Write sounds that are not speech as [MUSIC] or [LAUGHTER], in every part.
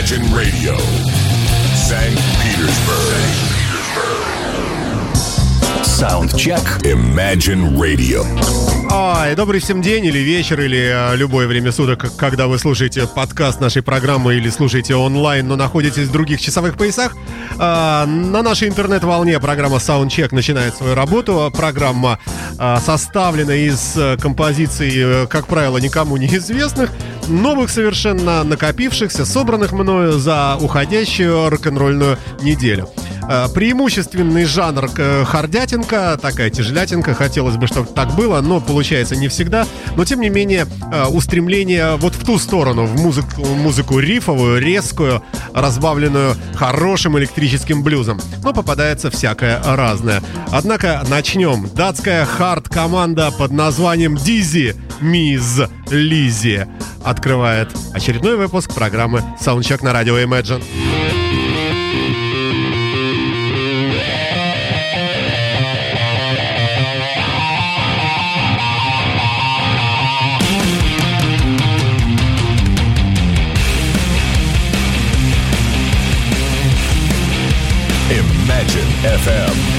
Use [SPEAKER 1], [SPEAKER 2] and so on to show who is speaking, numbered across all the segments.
[SPEAKER 1] Imagine Radio, St. Petersburg. Soundcheck. Imagine Radio.
[SPEAKER 2] Ай, добрый всем день или вечер, или э, любое время суток, когда вы слушаете подкаст нашей программы или слушаете онлайн, но находитесь в других часовых поясах. Э, на нашей интернет-волне программа Soundcheck начинает свою работу. Программа э, составлена из э, композиций, э, как правило, никому [LAUGHS] неизвестных, новых совершенно накопившихся, собранных мною за уходящую рок-н-ролльную неделю. Э, преимущественный жанр э, хардятинка, такая тяжелятинка, хотелось бы, чтобы так было, но получается не всегда. Но тем не менее, э, устремление вот в ту сторону, в музыку, музыку рифовую, резкую, разбавленную хорошим электрическим блюзом. Но попадается всякое разное. Однако начнем. Датская хард-команда под названием Дизи Миз Лизи открывает очередной выпуск программы Soundcheck на радио Imagine.
[SPEAKER 1] FM.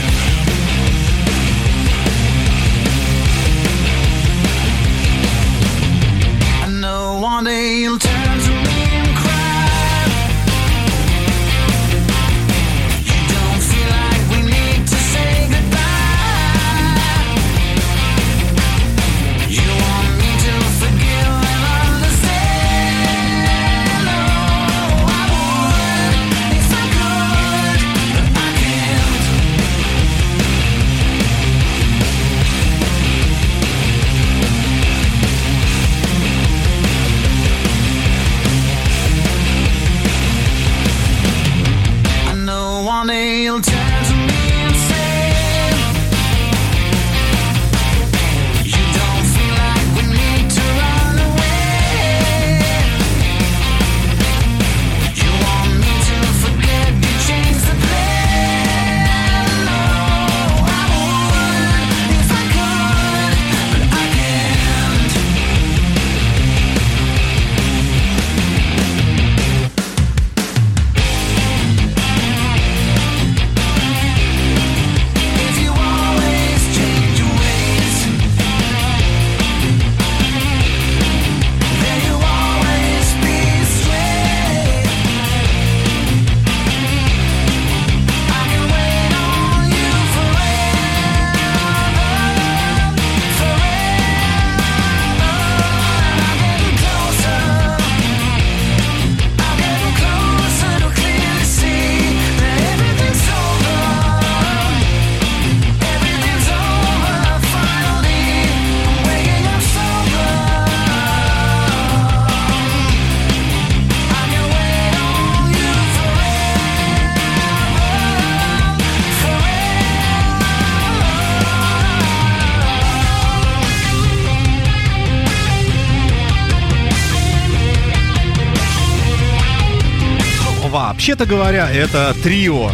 [SPEAKER 2] Вообще-то говоря, это трио.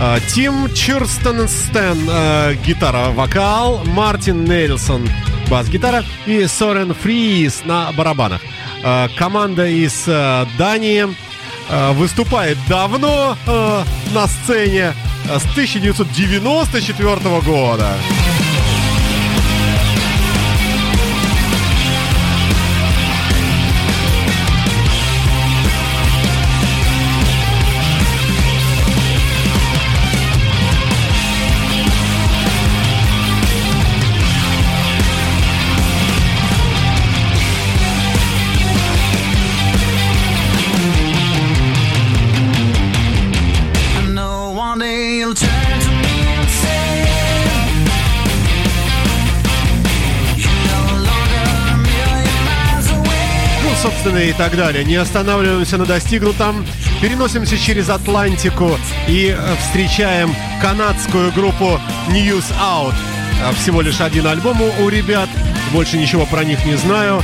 [SPEAKER 2] А, Тим Чурстенстен, э, гитара-вокал, Мартин Нельсон, бас-гитара и Сорен Фриис на барабанах. А, Команда из Дании выступает давно на сцене с 1994 года.
[SPEAKER 3] Away
[SPEAKER 2] собственно, и так далее. Не останавливаемся на достигнутом. Переносимся через Атлантику и э, встречаем канадскую группу News Out. Э, Всего лишь один альбом у- ребят. Больше ничего про них не знаю.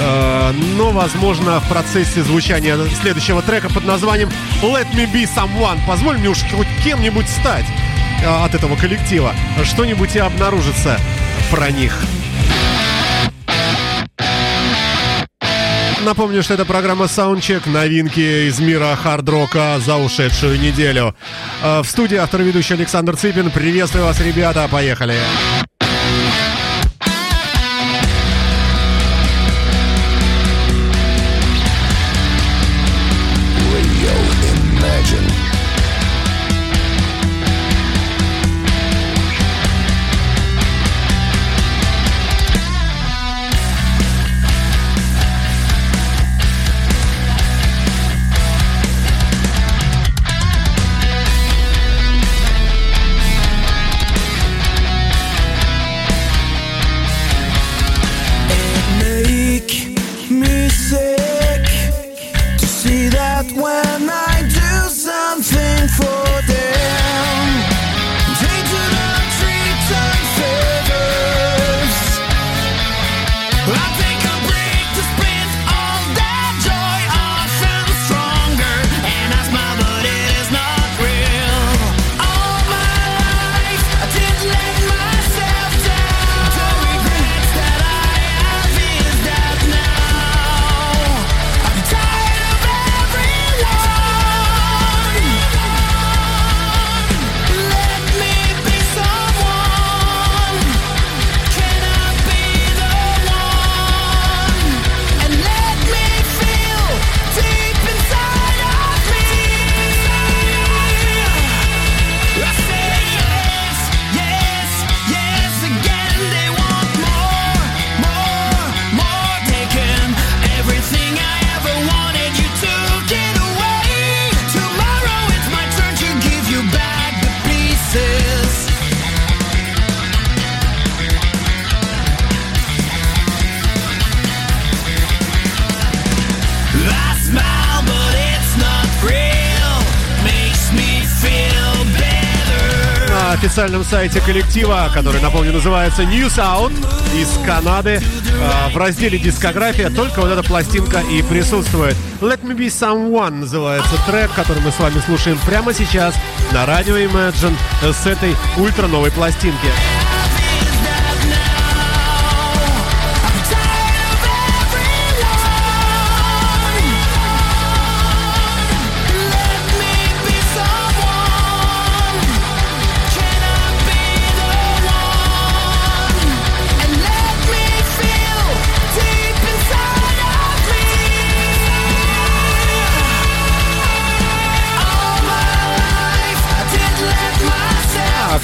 [SPEAKER 2] Э, Но, возможно, в процессе звучания следующего трека под названием Let Me Be Someone. Позволь мне уж хоть кем-нибудь стать от этого коллектива. Что-нибудь и обнаружится про них. Напомню, что это программа Soundcheck, новинки из мира хард-рока за ушедшую неделю. Э, В студии автор ведущий Александр Цыпин. Приветствую вас, ребята, поехали.
[SPEAKER 1] Radio
[SPEAKER 2] сайте коллектива, который, напомню, называется News Out из Канады, э, в разделе дискография только вот эта пластинка и присутствует. Let Me Be Someone называется трек, который мы с вами слушаем прямо сейчас на радио Imagine с этой ультра новой пластинки.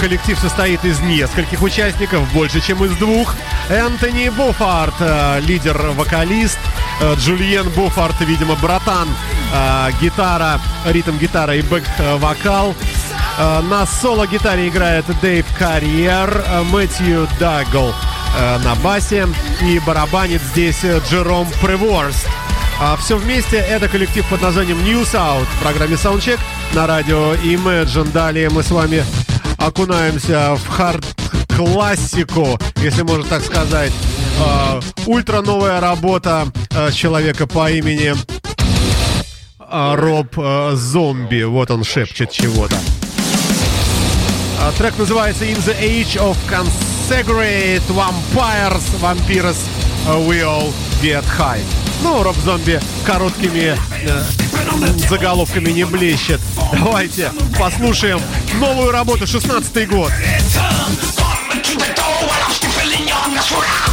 [SPEAKER 2] Коллектив состоит из нескольких участников, больше, чем из двух. Энтони Буфарт, э, лидер-вокалист. э, Джульен Буфарт, видимо, братан. э, Гитара, ритм-гитара и бэк-вокал. На соло-гитаре играет Дэйв Карьер, Мэтью Даггл э, на басе и барабанит здесь Джером Преворст. А все вместе это коллектив под названием News Out в программе Soundcheck на радио Imagine. Далее мы с вами окунаемся в хард-классику, если можно так сказать. А, ультра новая работа а, человека по имени а, Роб Зомби. Вот он шепчет чего-то. Трек называется In the Age of Consecrate Vampires Vampires We All Get High. Ну, Роб Зомби короткими э, заголовками не блещет. Давайте послушаем новую работу, 16 год.
[SPEAKER 4] When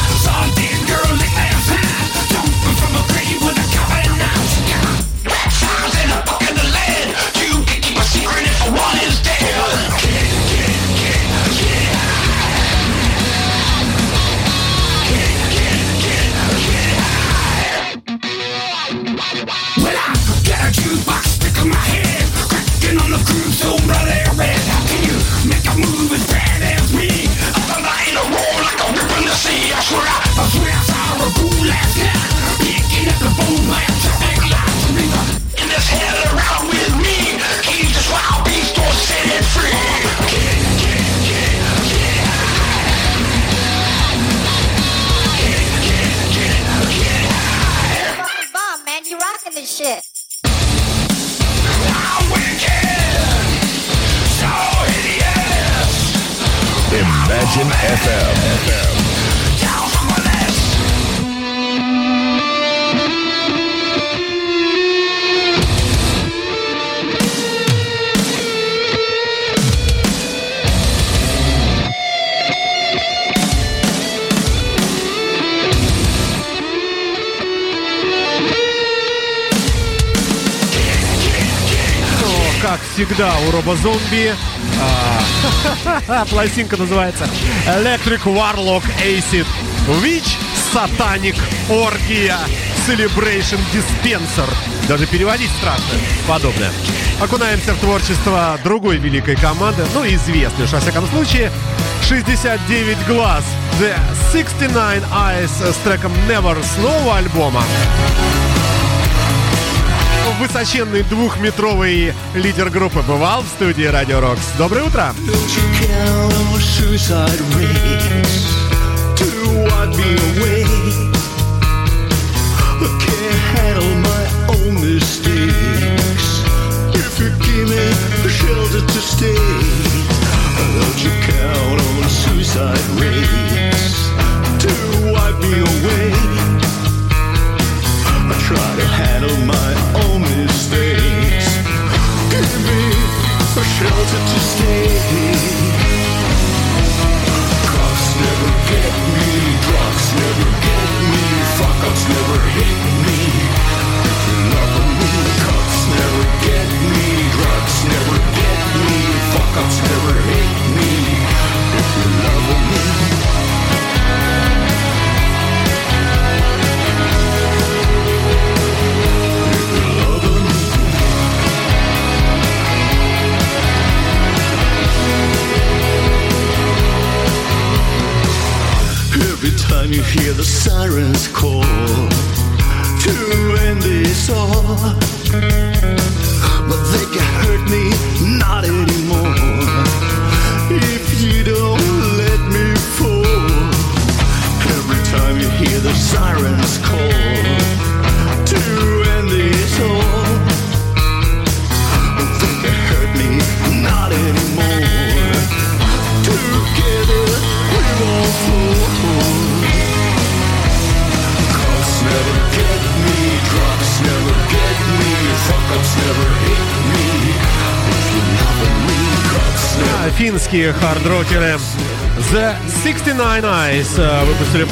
[SPEAKER 2] у робозомби. А, [LAUGHS] Пластинка называется Electric Warlock Acid Witch Satanic Оргия Celebration Dispenser. Даже переводить страшно подобное. Окунаемся в творчество другой великой команды, ну, известной уж, во всяком случае, 69 глаз. The 69 Eyes с треком Never нового альбома высоченный двухметровый лидер группы бывал в студии Радио Рокс. Доброе утро!
[SPEAKER 5] Don't you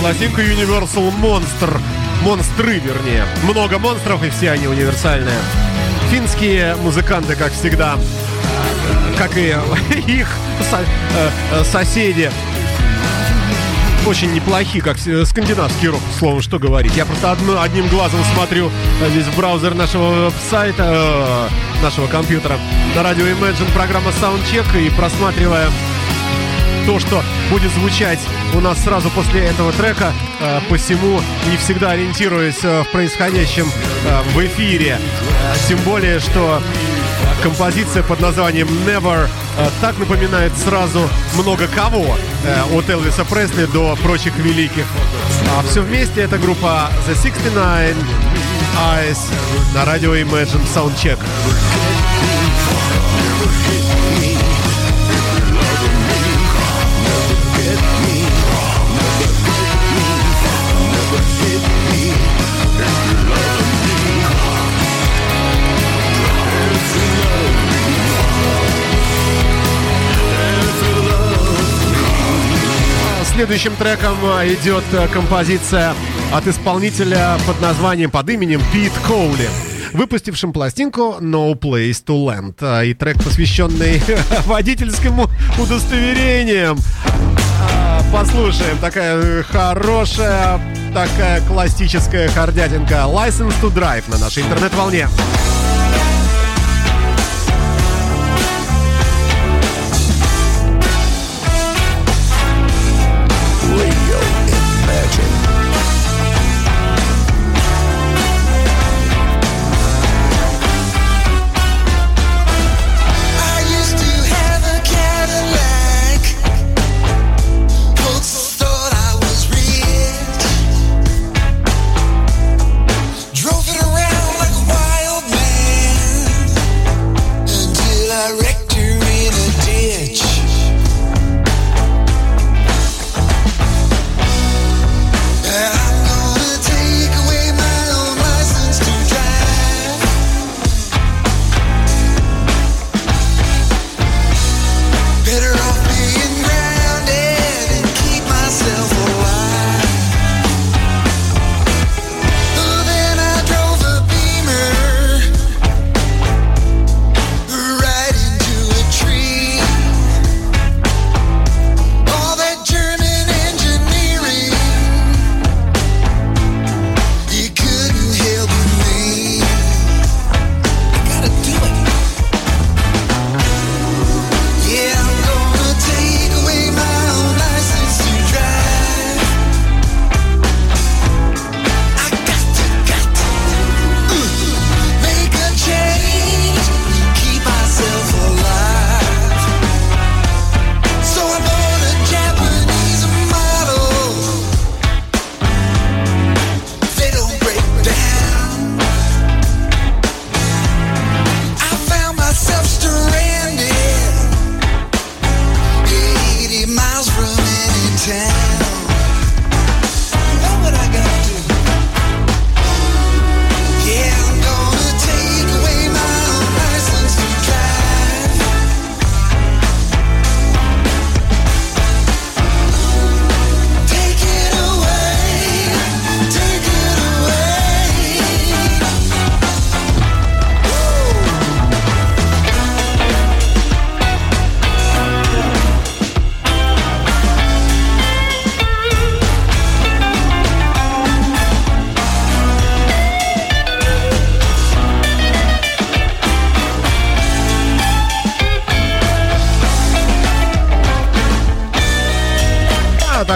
[SPEAKER 2] пластинку Universal Monster. Монстры, вернее. Много монстров, и все они универсальные. Финские музыканты, как всегда, э, как и [LAUGHS] их э, э, соседи, очень неплохи, как с- скандинавский рок, словом, что говорить. Я просто одно- одним глазом смотрю э, здесь в браузер нашего сайта, э, нашего компьютера на радио Imagine программа Soundcheck и просматривая то, что будет звучать у нас сразу после этого трека, э, посему не всегда ориентируясь э, в происходящем э, в эфире. Тем более, что композиция под названием Never так напоминает сразу много кого, от Элвиса Пресли до прочих великих. А все вместе это группа The 69 Eyes на радио Imagine Soundcheck. Следующим треком а, идет а, композиция от исполнителя под названием, под именем Пит Коули, выпустившим пластинку No Place to Land. А, И трек, посвященный [LAUGHS] водительскому удостоверениям. Послушаем, такая э, хорошая, такая классическая хардятинка License to Drive на нашей интернет-волне.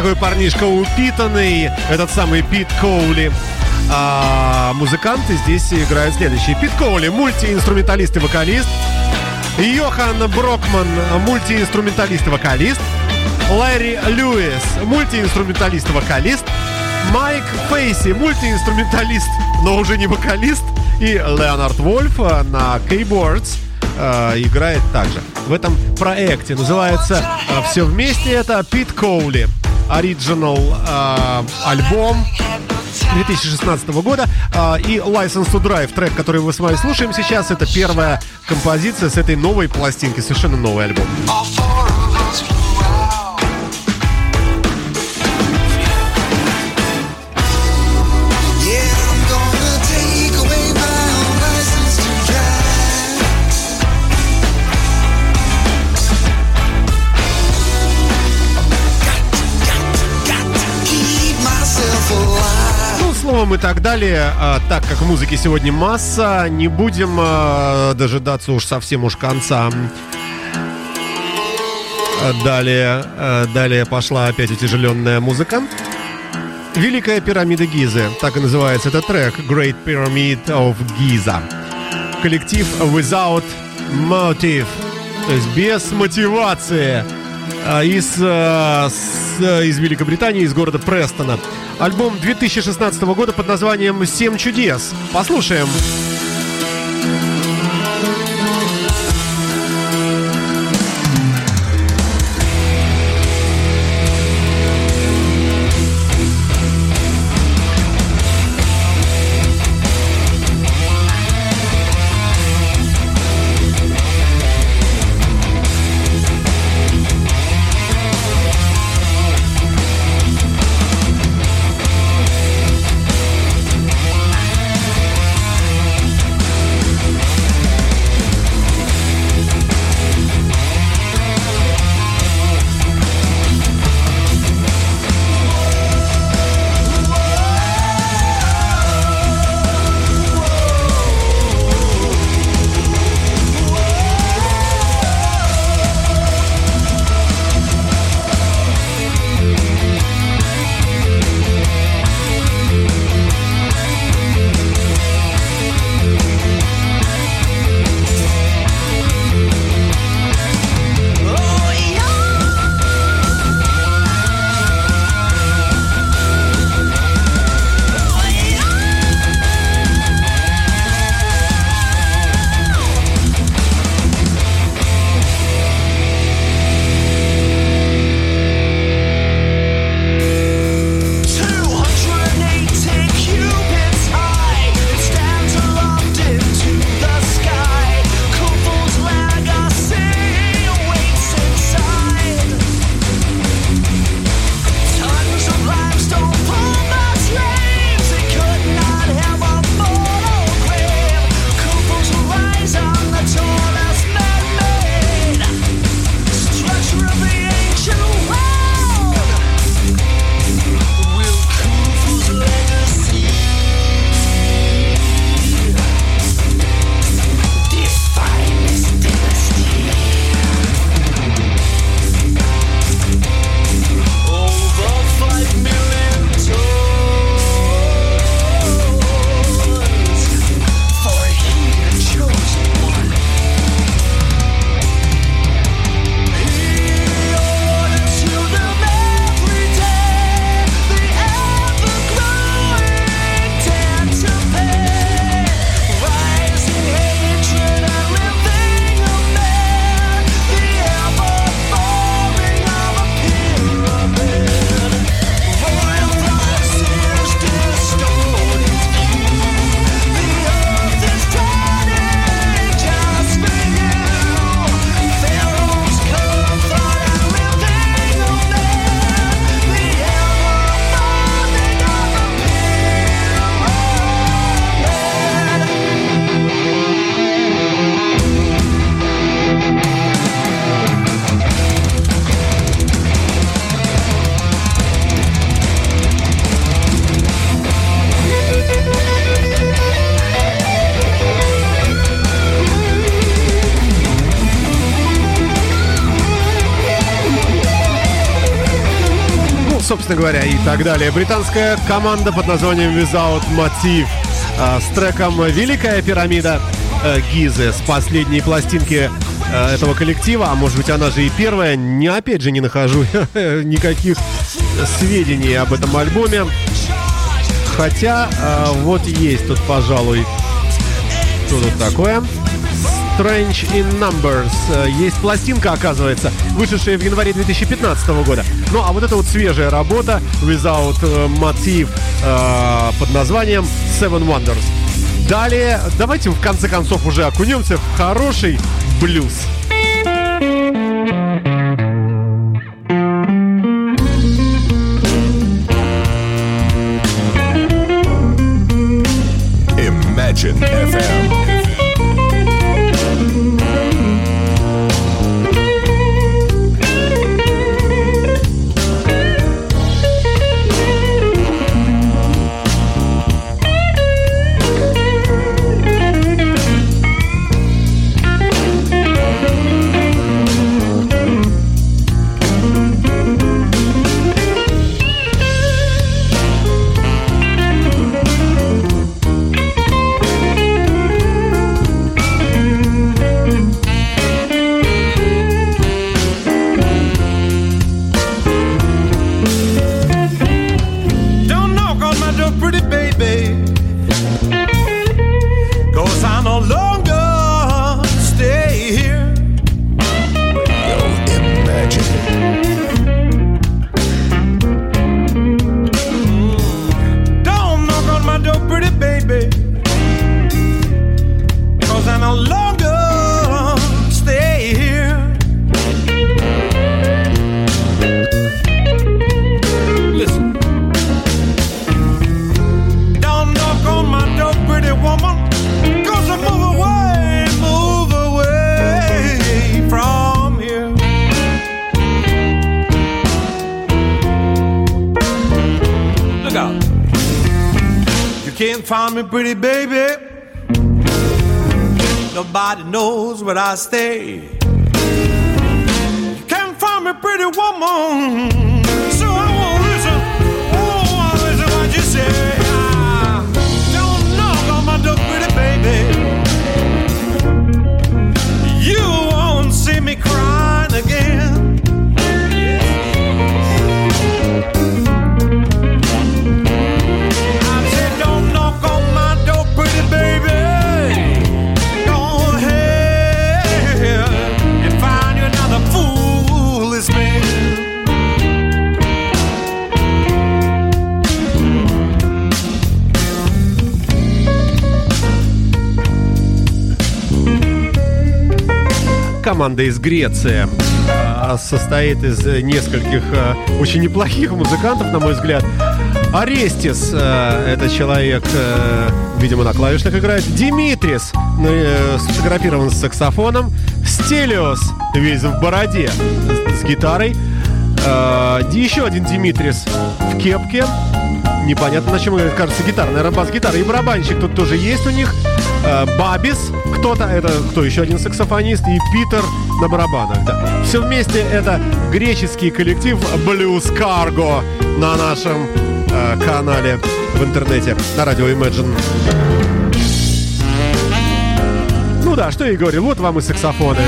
[SPEAKER 2] Такой парнишка упитанный, этот самый Пит Коули. А музыканты здесь играют следующие. Пит Коули, мультиинструменталист и вокалист. Йохан Брокман, мультиинструменталист и вокалист. Ларри Льюис, мультиинструменталист и вокалист. Майк Фейси, мультиинструменталист, но уже не вокалист. И Леонард Вольф э, на кейбордс э, играет также. В этом проекте называется все вместе это Пит Коули. Оригинал э, альбом 2016 года э, и License to Drive, трек, который мы с вами слушаем сейчас, это первая композиция с этой новой пластинки, совершенно новый альбом. И так далее, а, так как музыки сегодня масса, не будем а, дожидаться уж совсем уж конца. А, Далее, далее пошла опять утяжеленная музыка. Великая пирамида Гизы, так и называется этот трек, Great Pyramid of Giza. Коллектив Without Motive, то есть без мотивации. Из, из Великобритании, из города Престона. Альбом 2016 года под названием «Семь чудес». Послушаем.
[SPEAKER 6] Got
[SPEAKER 2] собственно говоря, и так далее. Британская команда под названием Without Motive а, с треком «Великая пирамида» э, Гизы с последней пластинки э, этого коллектива, а может быть она же и первая, не, опять же не нахожу [LAUGHS] никаких сведений об этом альбоме. Хотя э, вот есть тут, пожалуй, что тут такое. Strange in Numbers. Э, Есть пластинка, оказывается, вышедшая в январе 2015 года. Ну, а вот это вот свежая работа Without э, Motive э, под названием Seven Wonders. Далее, давайте в конце концов уже окунемся в хороший блюз.
[SPEAKER 1] Imagine FM.
[SPEAKER 7] Find me, pretty baby. Nobody knows where I stay. You can't find me, pretty woman.
[SPEAKER 2] Команда из Греции а, состоит из э, нескольких э, очень неплохих музыкантов, на мой взгляд. Арестис э, это человек, видимо, на клавишных играет. Димитрис ну, э, сфотографирован с саксофоном. Стелиос весь в бороде с, с гитарой. Э, еще один Димитрис в кепке. Непонятно, на чем играет, кажется, гитара. Наверное, бас-гитара. И барабанщик тут тоже есть у них. Э, Бабис кто-то, это кто еще один саксофонист, и Питер на барабанах. Да. Все вместе это греческий коллектив Blues Cargo на нашем э, канале в интернете на радио Imagine. Ну да, что я и говорил, вот вам и саксофоны.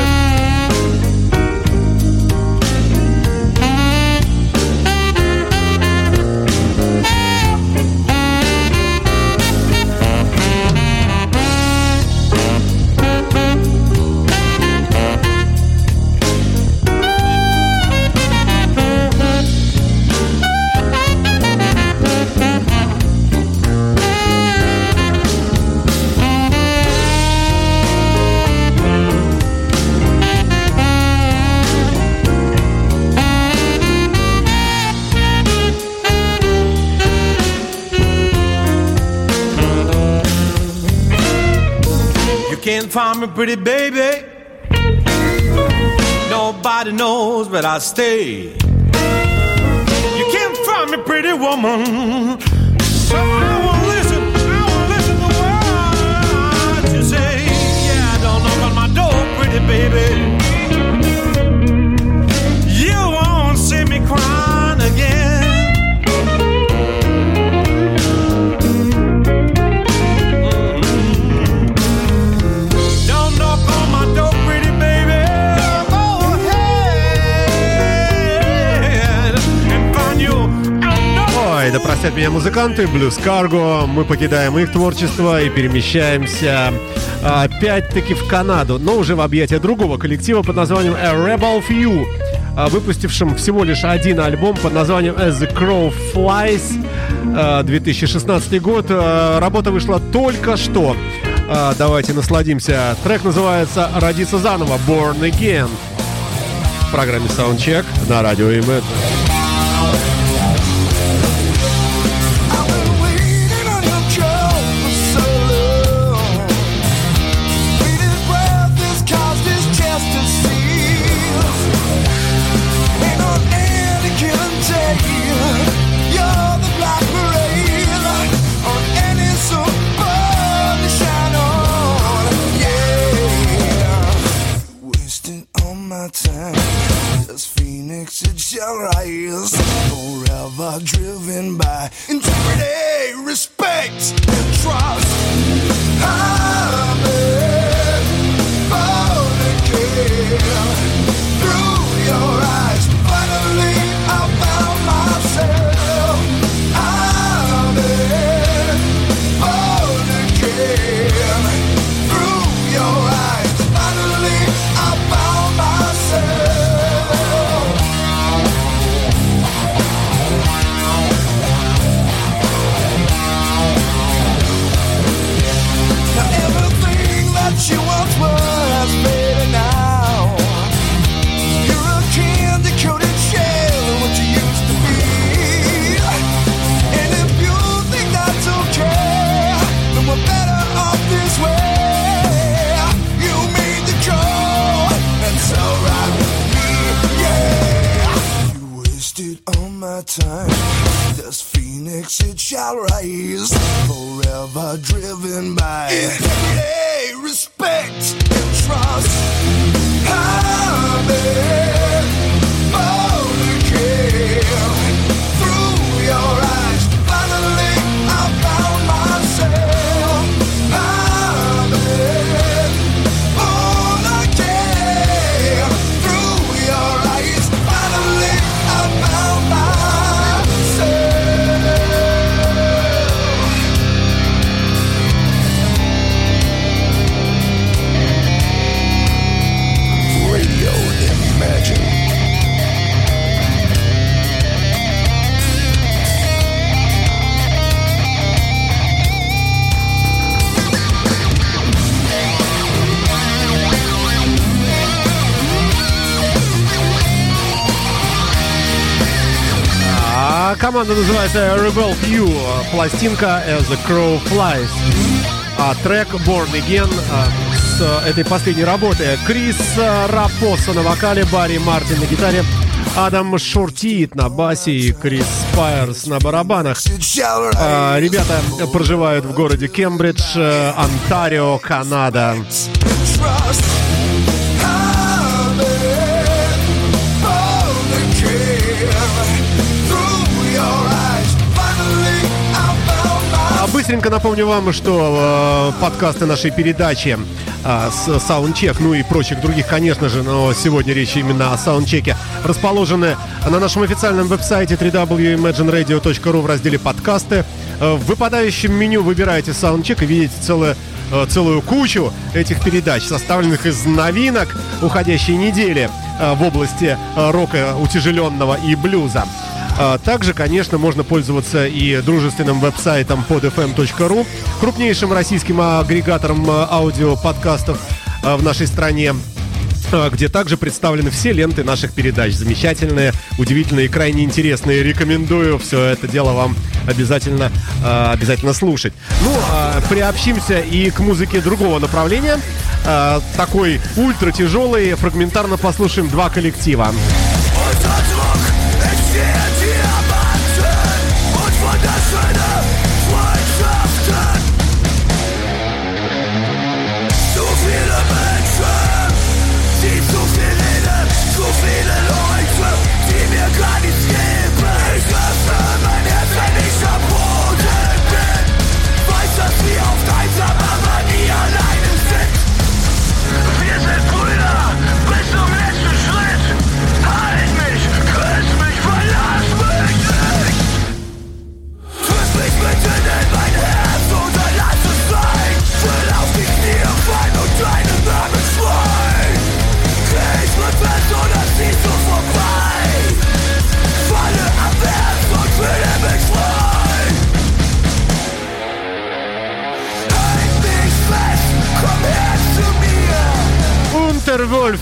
[SPEAKER 7] Find me, pretty baby. Nobody knows where I stay. You can't find me, pretty woman. So I won't listen. I won't listen to what you say. Yeah, don't knock on my door, pretty baby.
[SPEAKER 2] От меня музыканты, Blues Cargo. Мы покидаем их творчество и перемещаемся а, опять-таки в Канаду, но уже в объятия другого коллектива под названием A Rebel Few, а, выпустившим всего лишь один альбом под названием As the Crow Flies, а, 2016 год. А, Работа вышла только что. Давайте насладимся. Трек называется «Родиться заново» Born Again в программе Soundcheck на радио Imagine.
[SPEAKER 3] Hey, respect.
[SPEAKER 2] Команда называется Rebel Few, пластинка As the Crow Flies. А трек Born Again а, с этой последней работы. Крис Рапоса на вокале, Барри Мартин на гитаре, Адам Шортит на басе и Крис Спайерс на барабанах. А, Ребята проживают в городе Кембридж, Онтарио, Канада. Быстренько напомню вам, что э, подкасты нашей передачи э, с Soundcheck, ну и прочих других, конечно же, но сегодня речь именно о саундчеке, расположены на нашем официальном веб-сайте www.imagineradio.ru в разделе «Подкасты». Э, В выпадающем меню выбираете саундчек и видите целое э, целую кучу этих передач, составленных из новинок уходящей недели э, в области э, рока утяжеленного и блюза. А Также, конечно, можно пользоваться и дружественным веб-сайтом podfm.ru, крупнейшим российским агрегатором э, аудиоподкастов э, в нашей стране э, где также представлены все ленты наших передач. Замечательные, удивительные и крайне интересные. Рекомендую все это дело вам обязательно, обязательно слушать. Ну, а приобщимся и к музыке другого направления. Такой ультра тяжелый. Фрагментарно послушаем два коллектива.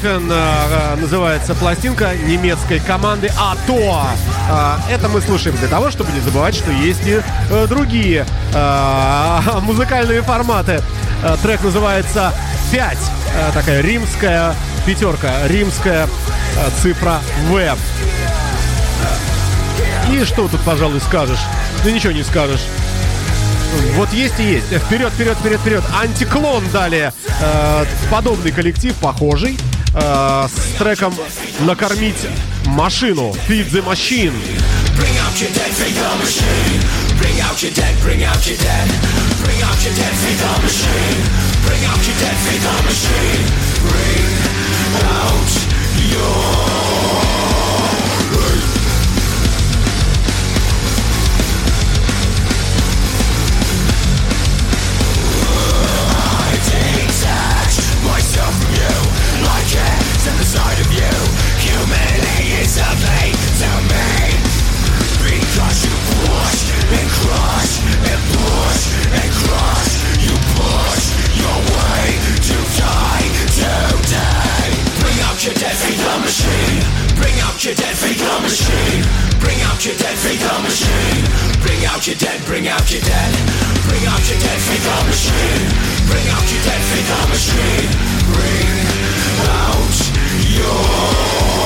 [SPEAKER 2] Вандервольфен э, называется пластинка немецкой команды АТО. Э, Это мы слушаем для того, чтобы не забывать, что есть и э, другие э, [LAUGHS] музыкальные форматы. Э, Трек называется «5». Э, Такая римская пятерка, римская э, цифра «В». И что тут, пожалуй, скажешь? Ну ничего не скажешь. Вот есть и есть. Вперед, вперед, вперед, вперед. Антиклон далее. Э, подобный коллектив, похожий. Э, с треком «Накормить машину». Feed the Machine.
[SPEAKER 8] Bring out your dead, feed the machine. Bring out your dead, bring out your dead. Bring out your dead, feed the machine. Bring out your dead, feed the machine. Bring out detach machine. Bring out your dead feed the machine. Bring out your dead from machine bring out your dead bring out your dead bring out your dead from machine bring out your dead from the machine crouch
[SPEAKER 2] your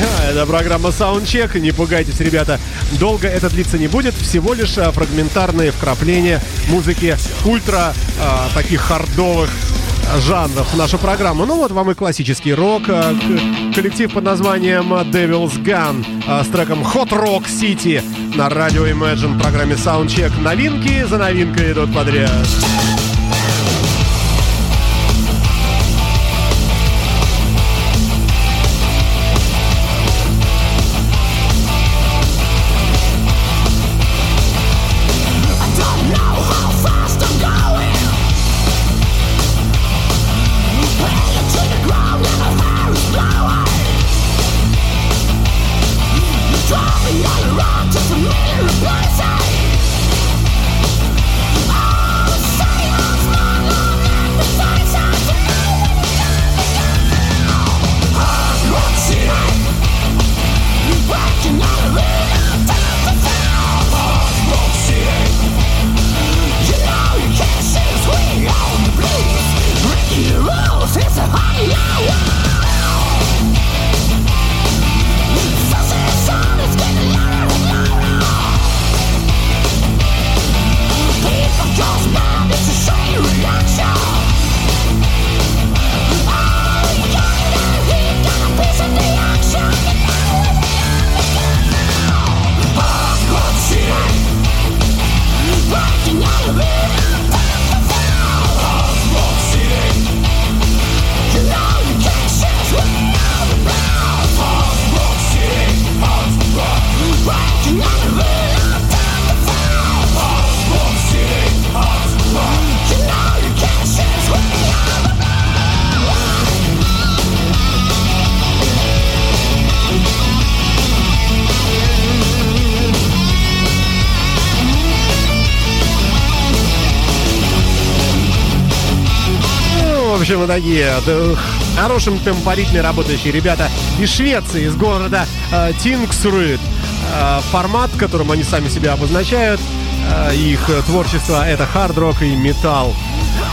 [SPEAKER 2] [LAUGHS] Это программа Soundcheck. Не пугайтесь, ребята. Долго это длиться не будет. Всего лишь а, фрагментарные вкрапления музыки ультра а, таких хардовых а, жанров в нашу программу. Ну вот вам и классический рок. Коллектив под названием Devil's Gun с треком Hot Rock City на радио Imagine в программе Soundcheck. Новинки за новинкой идут подряд. Да, хорошим темпоритме работающие ребята из Швеции, из города э, Тингсрюд. Э, формат, которым они сами себя обозначают, э, их э, творчество это хард-рок и металл.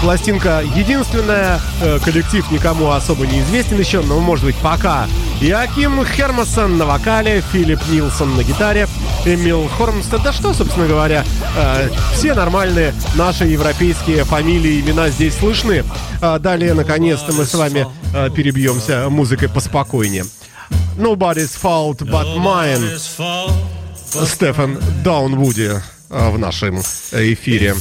[SPEAKER 2] Пластинка единственная, э, коллектив никому особо не известен еще, но может быть пока. Иаким Хермасон на вокале, Филипп Нилсон на гитаре, Эмил Хормстед. Да что, собственно говоря, э, все нормальные наши европейские фамилии, имена здесь слышны. А далее, наконец-то, мы с вами э, перебьемся музыкой поспокойнее. Nobody's fault but mine. Стефан Даунвуди в нашем эфире.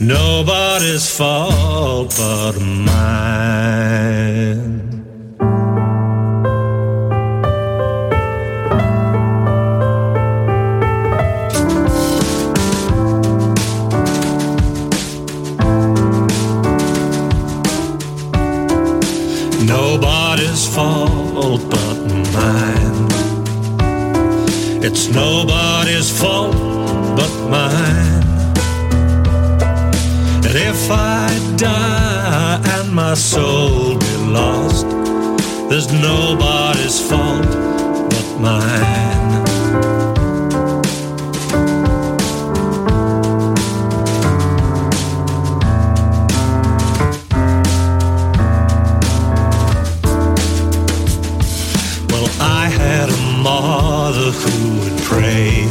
[SPEAKER 9] Nobody's fault but mine, fault but mine. It's nobody's fault but mine. And if I die and my soul be lost, there's nobody's fault but mine. Pray.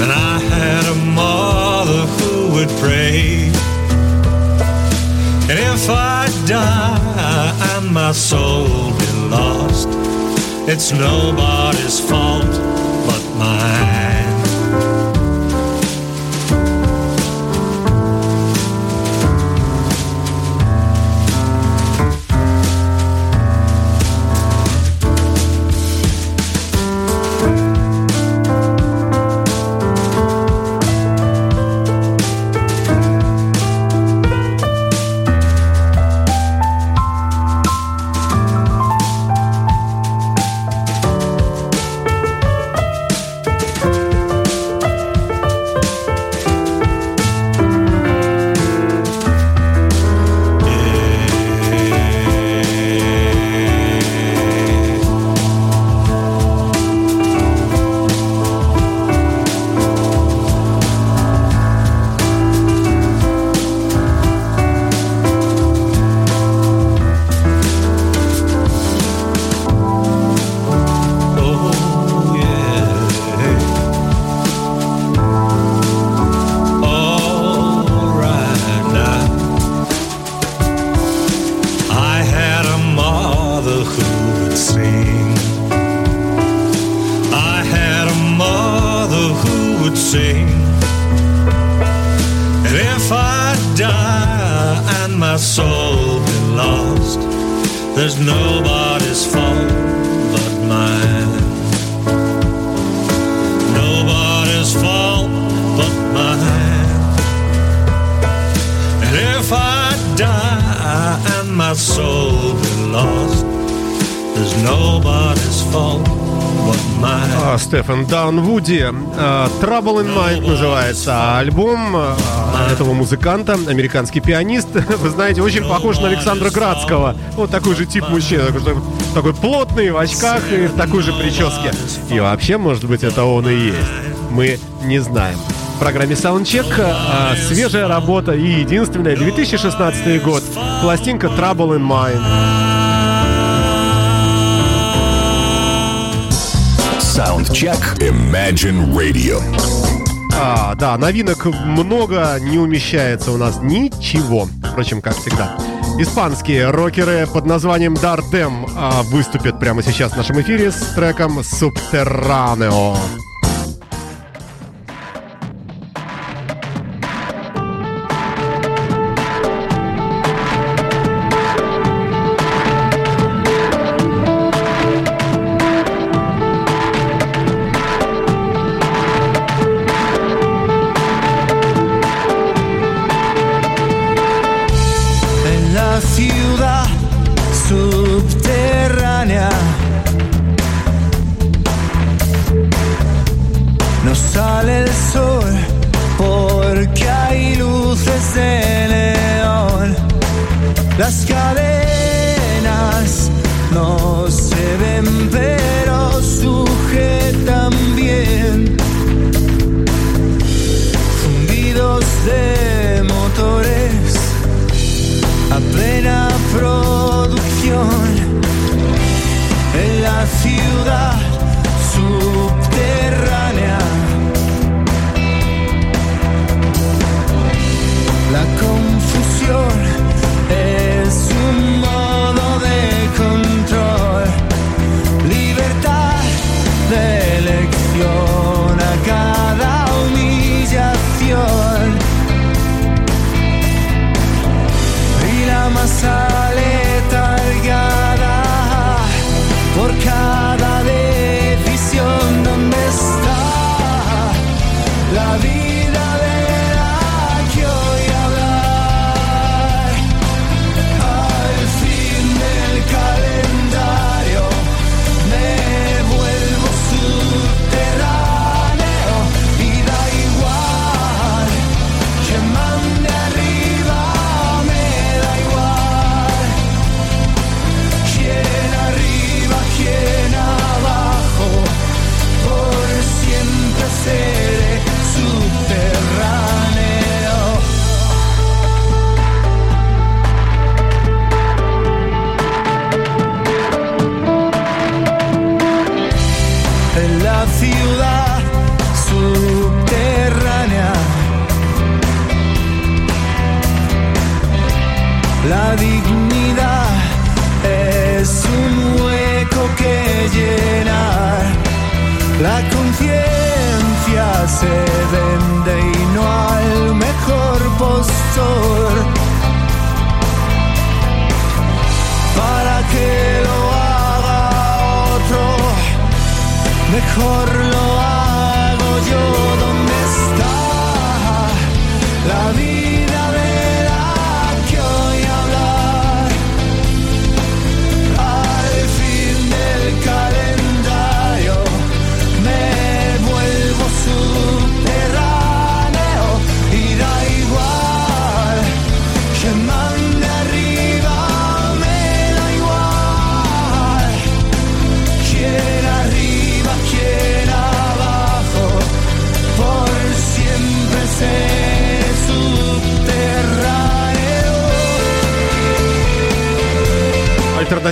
[SPEAKER 9] And I had a mother who would pray. And if I die and my soul be lost, it's nobody's fault but mine.
[SPEAKER 2] Стефан Даунвуди. а, Trouble in Mind называется альбом а, этого музыканта, американский пианист. [LAUGHS] Вы знаете, очень похож на Александра Градского. Вот такой же тип мужчины. Такой, такой плотный, в очках и в такой же прическе. И вообще, может быть, это он и есть. Мы не знаем. В программе Soundcheck а, свежая работа и единственная 2016 год. Пластинка Trouble in Mind.
[SPEAKER 1] Soundcheck. Imagine Radio.
[SPEAKER 2] А, да, новинок много, не умещается у нас ничего. Впрочем, как всегда. Испанские рокеры под названием Дардем а, выступят прямо сейчас в нашем эфире с треком Subterraneo.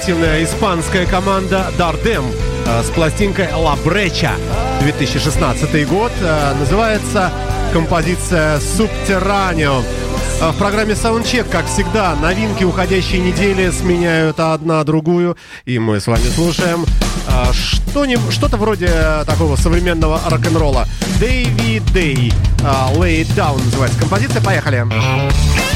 [SPEAKER 2] Альтернативная испанская команда Дардем э, с пластинкой La Brecha 2016 год. Э, Называется композиция Subterraneo. Э, В программе Soundcheck, как всегда, новинки уходящей недели сменяют одна другую. И мы с вами слушаем что-нибудь- что-то вроде такого современного рок-н-ролла. Дэйви Дэй. Lay It Down называется композиция. Поехали.
[SPEAKER 3] Hey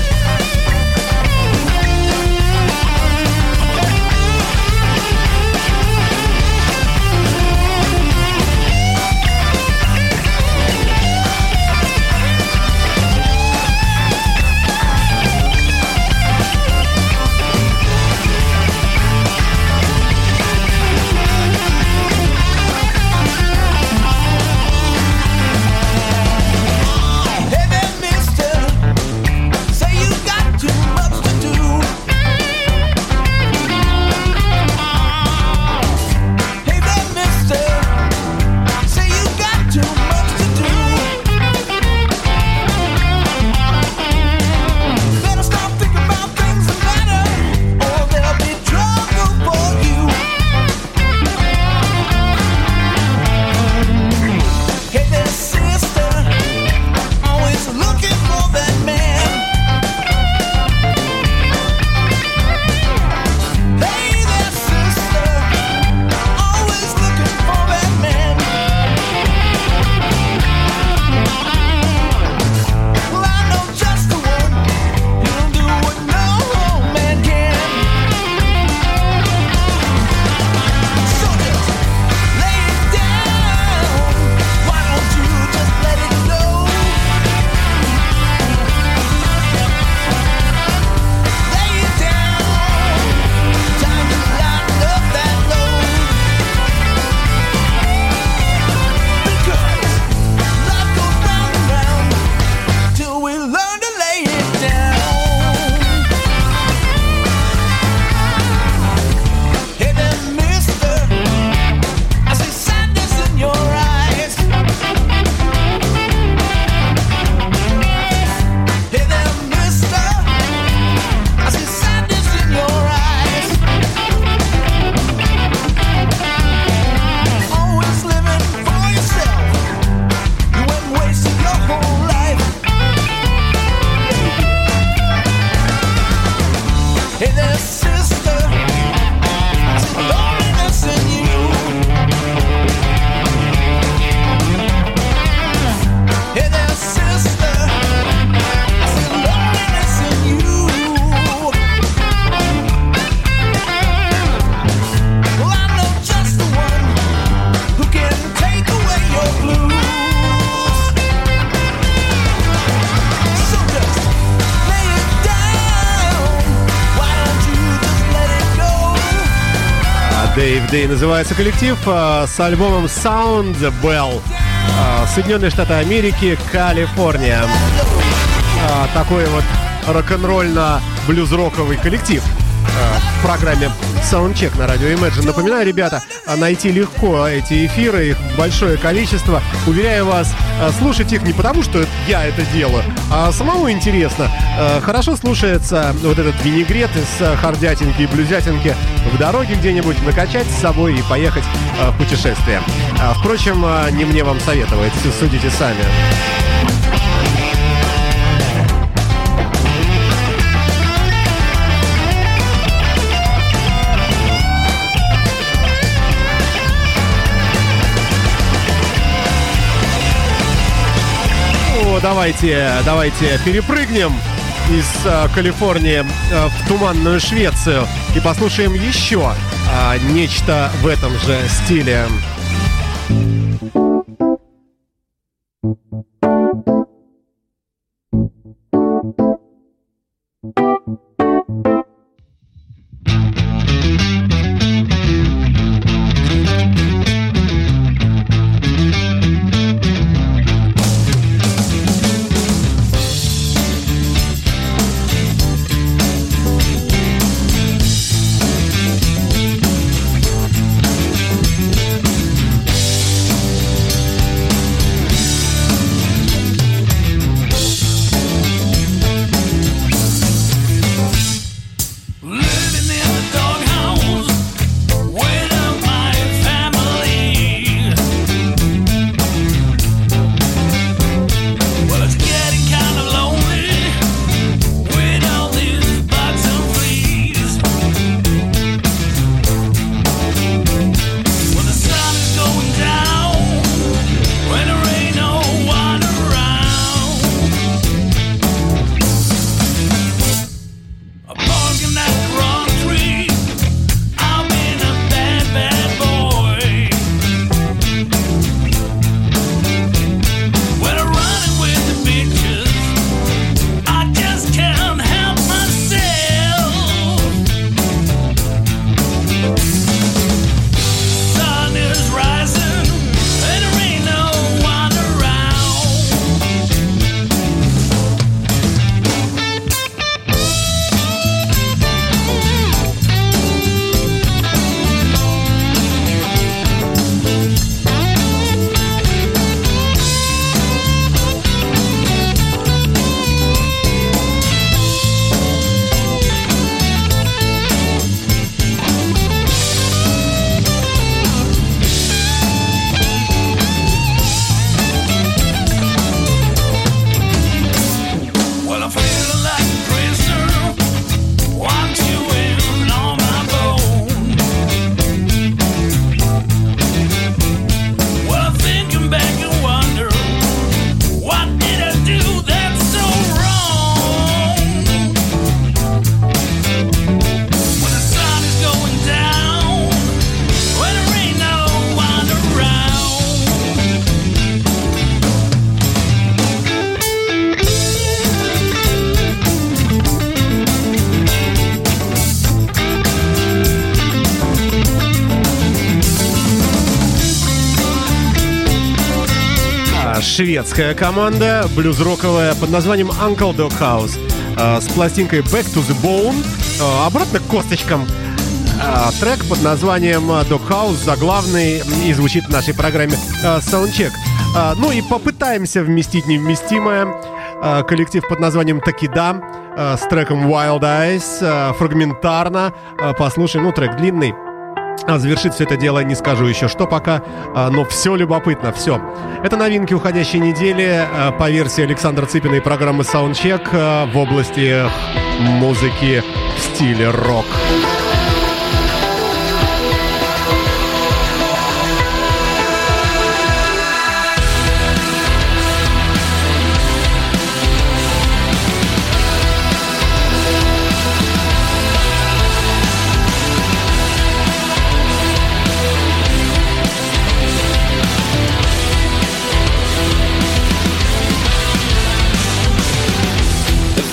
[SPEAKER 2] Дэйв Дэй называется коллектив а, с альбомом Sound Bell. А, Соединенные Штаты Америки, Калифорния. А, Такой вот рок-н-ролльно-блюз-роковый коллектив в программе Soundcheck на радио Imagine. Напоминаю, ребята, а, найти легко эти эфиры, их большое количество. Уверяю вас, а, слушать их не потому, что я это делаю, а самому интересно. Хорошо слушается вот этот винегрет из хардятинки и блюзятинки в дороге где-нибудь, накачать с собой и поехать в путешествие. Впрочем, не мне вам советовать, судите сами. Давайте, давайте перепрыгнем из э, Калифорнии э, в туманную Швецию и послушаем еще э, нечто в этом же стиле.
[SPEAKER 4] Living
[SPEAKER 2] Шведская команда, блюз-роковая под названием Uncle Dog House а, с пластинкой Back to the Bone, а, обратно к косточкам. А, Трек под названием Dog House заглавный и звучит в нашей программе Soundcheck. Ну и попытаемся вместить невместимое. Коллектив под названием Такида с треком Wild Eyes фрагментарно. Послушаем, ну трек длинный. А завершит все это дело не скажу еще что пока, а, но все любопытно, все. Это новинки уходящей недели а, по версии Александра Цыпина и программы Soundcheck а, в области музыки в стиле рок.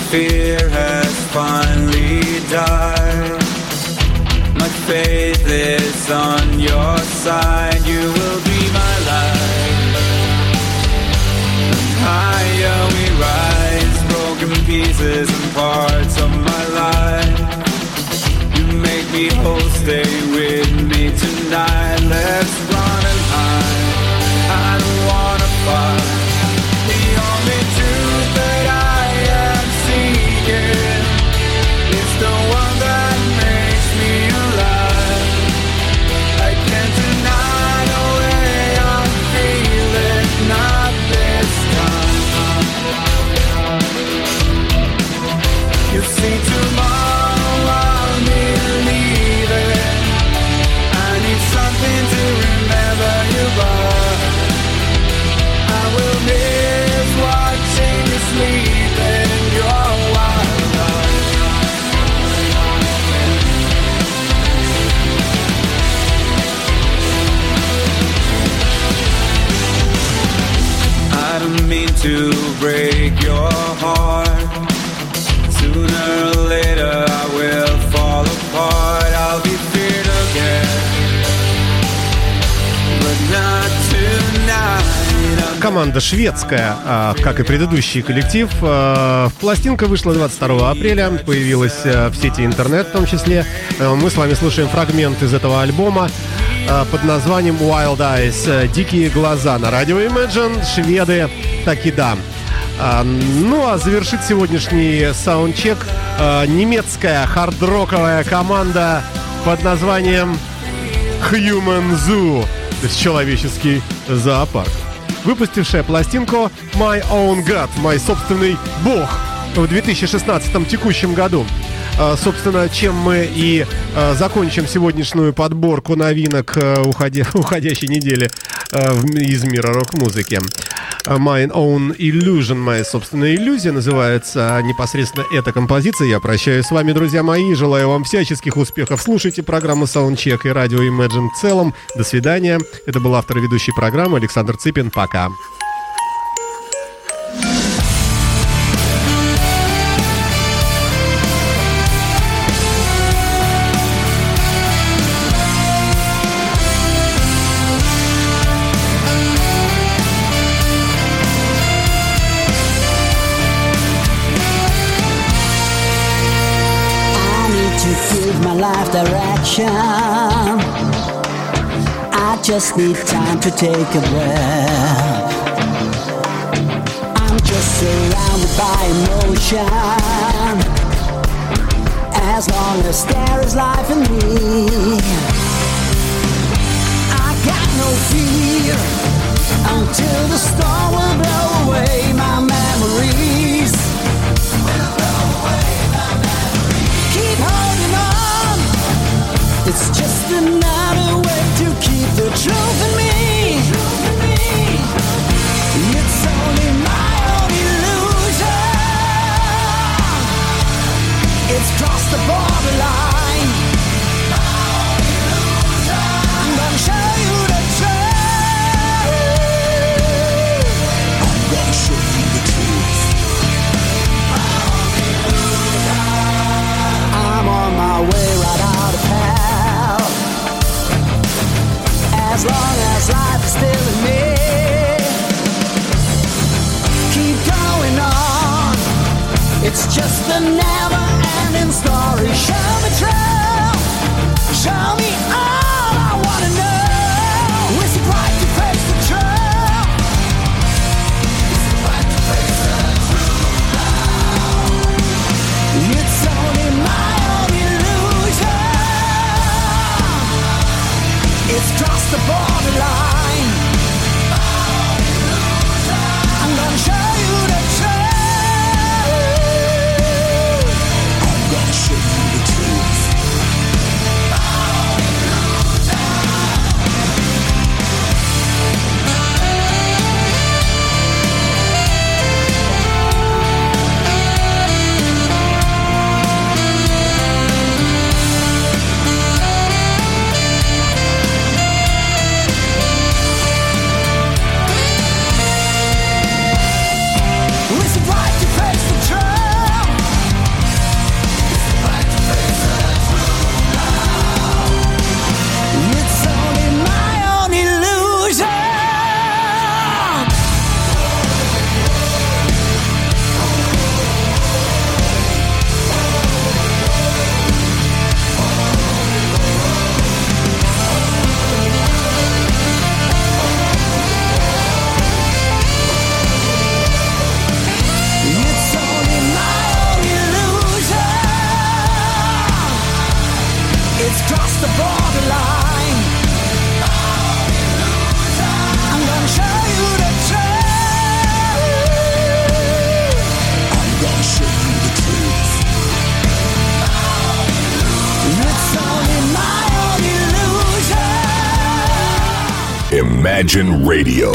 [SPEAKER 10] Fear has finally died. My faith is on your side. You will be my light. And higher we rise, broken pieces and parts of my life. You make me whole. Stay with me tonight. Let's run
[SPEAKER 2] шведская, а, как и предыдущий коллектив. А, Пластинка вышла 22 апреля, появилась а, в сети интернет в том числе. А, Мы с вами слушаем фрагмент из этого альбома под названием Wild Eyes а, «Дикие глаза» на радио Imagine. Шведы таки да. А, Ну а завершит сегодняшний саундчек немецкая хард-роковая команда под названием Human Zoo, то есть человеческий зоопарк, выпустившая пластинку My Own God, мой собственный бог, в 2016 текущем году. А, Собственно, чем мы и а, закончим сегодняшнюю подборку новинок а, уходя- [LAUGHS] уходящей недели из мира рок-музыки. А, My Own Illusion, моя собственная иллюзия, называется непосредственно эта композиция. Я прощаюсь с вами, друзья мои, желаю вам всяческих успехов. Слушайте программу Soundcheck и радио Imagine в целом. До свидания. Это был автор и ведущий программы Александр Цыпин. Пока.
[SPEAKER 8] Just need time to take a breath. I'm just surrounded by emotion. As long as there is life in me, I got no fear until the storm will blow away my memories. keep holding on. It's just another the truth in me—it's only my own illusion. It's crossed the borderline. It's just a never ending story. Show me truth. Show me all
[SPEAKER 1] Radio,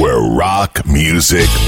[SPEAKER 1] where rock music.